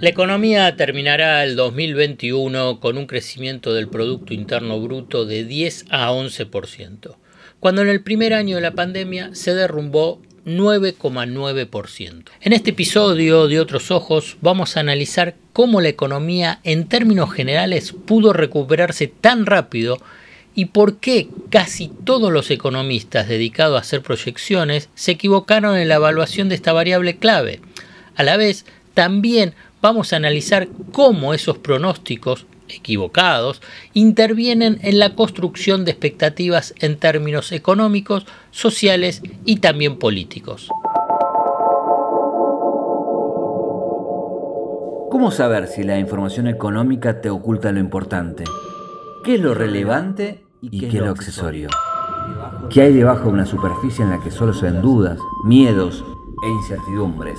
La economía terminará el 2021 con un crecimiento del Producto Interno Bruto de 10 a 11%, cuando en el primer año de la pandemia se derrumbó 9,9%. En este episodio de Otros Ojos vamos a analizar cómo la economía en términos generales pudo recuperarse tan rápido y por qué casi todos los economistas dedicados a hacer proyecciones se equivocaron en la evaluación de esta variable clave. A la vez, también vamos a analizar cómo esos pronósticos equivocados intervienen en la construcción de expectativas en términos económicos, sociales y también políticos. ¿Cómo saber si la información económica te oculta lo importante? ¿Qué es lo relevante y qué, es lo accesorio? ¿Qué hay debajo de una superficie en la que solo se ven dudas, miedos e incertidumbres?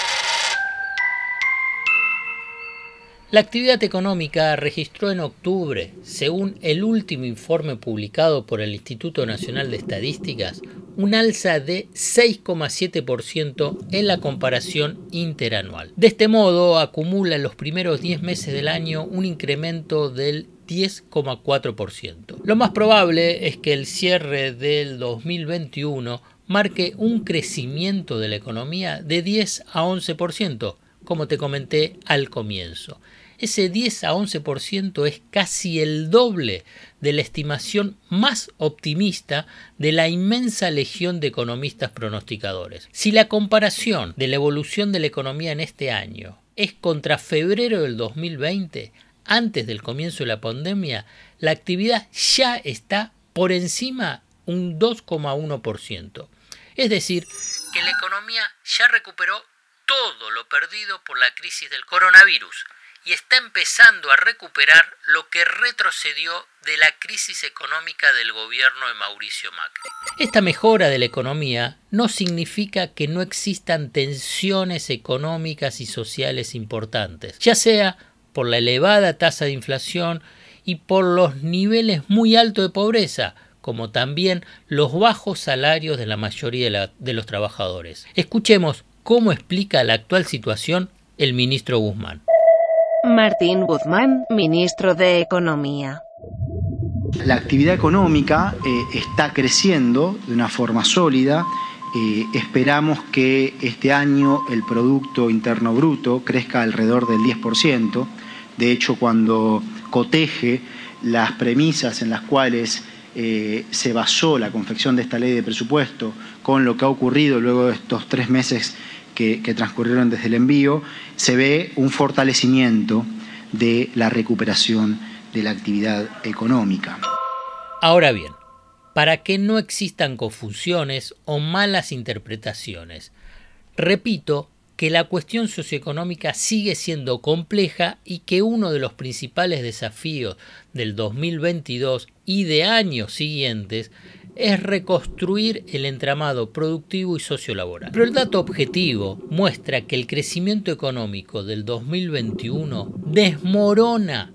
La actividad económica registró en octubre, según el último informe publicado por el Instituto Nacional de Estadísticas, un alza de 6,7% en la comparación interanual. De este modo, acumula en los primeros 10 meses del año un incremento del 10,4%. Lo más probable es que el cierre del 2021 marque un crecimiento de la economía de 10 a 11%, como te comenté al comienzo ese 10 a 11% es casi el doble de la estimación más optimista de la inmensa legión de economistas pronosticadores. Si la comparación de la evolución de la economía en este año es contra febrero del 2020, antes del comienzo de la pandemia, la actividad ya está por encima un 2,1%. Es decir, que la economía ya recuperó todo lo perdido por la crisis del coronavirus y está empezando a recuperar lo que retrocedió de la crisis económica del gobierno de Mauricio Macri. Esta mejora de la economía no significa que no existan tensiones económicas y sociales importantes, ya sea por la elevada tasa de inflación y por los niveles muy altos de pobreza, como también los bajos salarios de la mayoría de, los trabajadores. Escuchemos cómo explica la actual situación el ministro Guzmán. Martín Guzmán, ministro de Economía. La actividad económica eh, está creciendo de una forma sólida. Eh, esperamos que este año el Producto Interno Bruto crezca alrededor del 10%. De hecho, cuando coteje las premisas en las cuales eh, se basó la confección de esta ley de presupuesto con lo que ha ocurrido luego de estos tres meses que, transcurrieron desde el envío, se ve un fortalecimiento de la recuperación de la actividad económica. Ahora bien, para que no existan confusiones o malas interpretaciones, repito que la cuestión socioeconómica sigue siendo compleja y que uno de los principales desafíos del 2022 y de años siguientes es reconstruir el entramado productivo y sociolaboral. Pero el dato objetivo muestra que el crecimiento económico del 2021 desmorona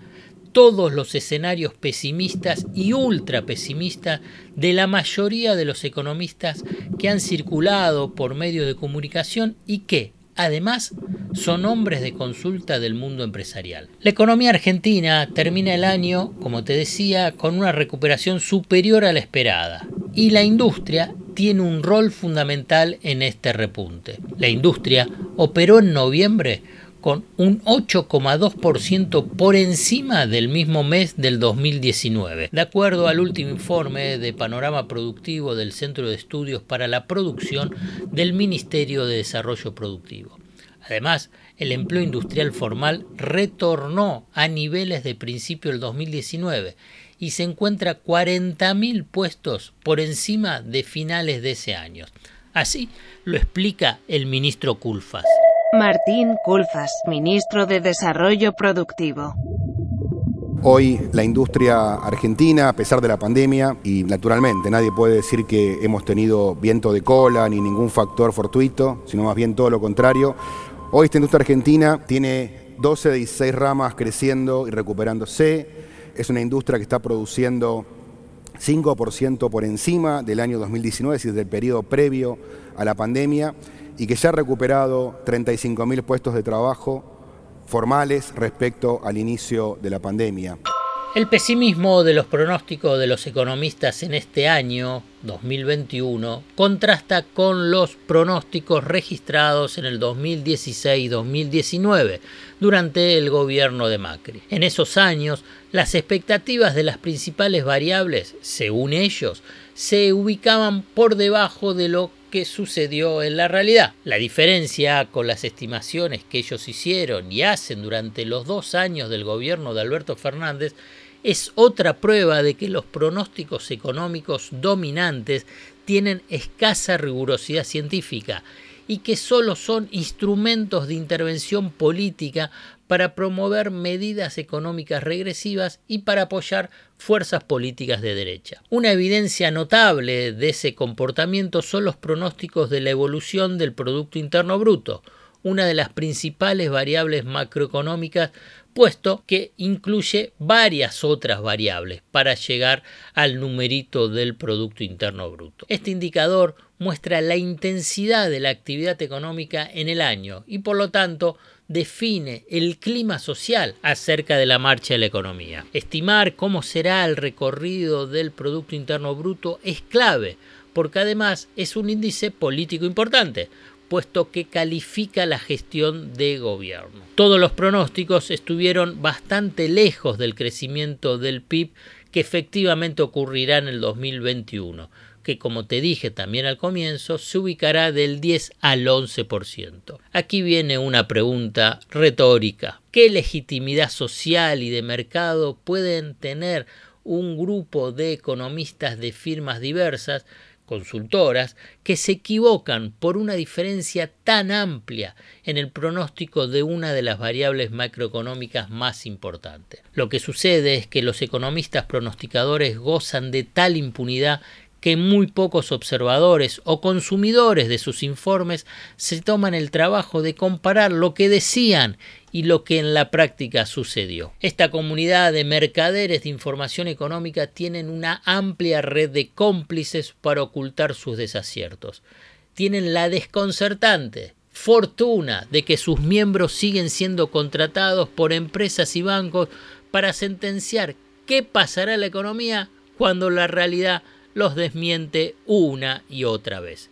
todos los escenarios pesimistas y ultra pesimistas de la mayoría de los economistas que han circulado por medios de comunicación y que, Además, son hombres de consulta del mundo empresarial. La economía argentina termina el año, como te decía, con una recuperación superior a la esperada. Y la industria tiene un rol fundamental en este repunte. La industria operó en noviembre con un 8,2% por encima del mismo mes del 2019, de acuerdo al último informe de panorama productivo del Centro de Estudios para la Producción del Ministerio de Desarrollo Productivo. Además, el empleo industrial formal retornó a niveles de principio del 2019 y se encuentra 40.000 puestos por encima de finales de ese año. Así lo explica el ministro Culfas. Martín Culfas, ministro de Desarrollo Productivo. Hoy la industria argentina, a pesar de la pandemia, y naturalmente nadie puede decir que hemos tenido viento de cola ni ningún factor fortuito, sino más bien todo lo contrario, hoy esta industria argentina tiene 12 de 16 ramas creciendo y recuperándose, es una industria que está produciendo 5% por encima del año 2019, es decir, del periodo previo a la pandemia, y que ya ha recuperado 35.000 puestos de trabajo formales respecto al inicio de la pandemia. El pesimismo de los pronósticos de los economistas en este año 2021 contrasta con los pronósticos registrados en el 2016-2019 durante el gobierno de Macri. En esos años, las expectativas de las principales variables, según ellos, se ubicaban por debajo de lo que sucedió en la realidad. La diferencia con las estimaciones que ellos hicieron y hacen durante los dos años del gobierno de Alberto Fernández es otra prueba de que los pronósticos económicos dominantes tienen escasa rigurosidad científica y que solo son instrumentos de intervención política para promover medidas económicas regresivas y para apoyar fuerzas políticas de derecha. Una evidencia notable de ese comportamiento son los pronósticos de la evolución del Producto Interno Bruto, una de las principales variables macroeconómicas puesto que incluye varias otras variables para llegar al numerito del Producto Interno Bruto. Este indicador muestra la intensidad de la actividad económica en el año y por lo tanto define el clima social acerca de la marcha de la economía. Estimar cómo será el recorrido del Producto Interno Bruto es clave, porque además es un índice político importante, puesto que califica la gestión de gobierno. Todos los pronósticos estuvieron bastante lejos del crecimiento del PIB que efectivamente ocurrirá en el 2021 que como te dije también al comienzo, se ubicará del 10 al 11%. Aquí viene una pregunta retórica. ¿Qué legitimidad social y de mercado pueden tener un grupo de economistas de firmas diversas consultoras que se equivocan por una diferencia tan amplia en el pronóstico de una de las variables macroeconómicas más importantes. Lo que sucede es que los economistas pronosticadores gozan de tal impunidad que muy pocos observadores o consumidores de sus informes se toman el trabajo de comparar lo que decían y lo que en la práctica sucedió. Esta comunidad de mercaderes de información económica tienen una amplia red de cómplices para ocultar sus desaciertos. Tienen la desconcertante fortuna de que sus miembros siguen siendo contratados por empresas y bancos para sentenciar qué pasará en la economía cuando la realidad los desmiente una y otra vez.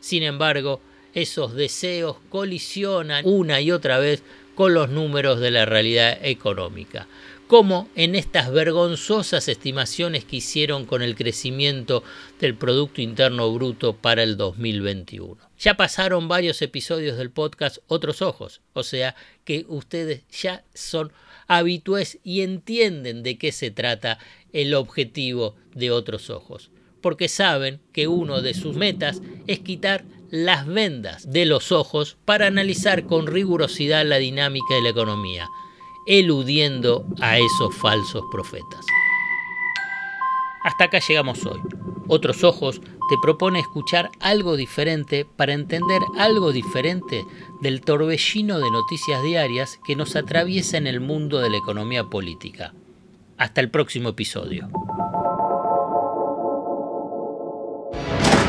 Sin embargo, esos deseos colisionan una y otra vez con los números de la realidad económica, como en estas vergonzosas estimaciones que hicieron con el crecimiento del Producto Interno Bruto para el 2021. Ya pasaron varios episodios del podcast Otros Ojos, o sea que ustedes ya son habitués y entienden de qué se trata el objetivo de Otros Ojos porque saben que uno de sus metas es quitar las vendas de los ojos para analizar con rigurosidad la dinámica de la economía, eludiendo a esos falsos profetas. Hasta acá llegamos hoy. Otros Ojos te propone escuchar algo diferente para entender algo diferente del torbellino de noticias diarias que nos atraviesa en el mundo de la economía política. Hasta el próximo episodio.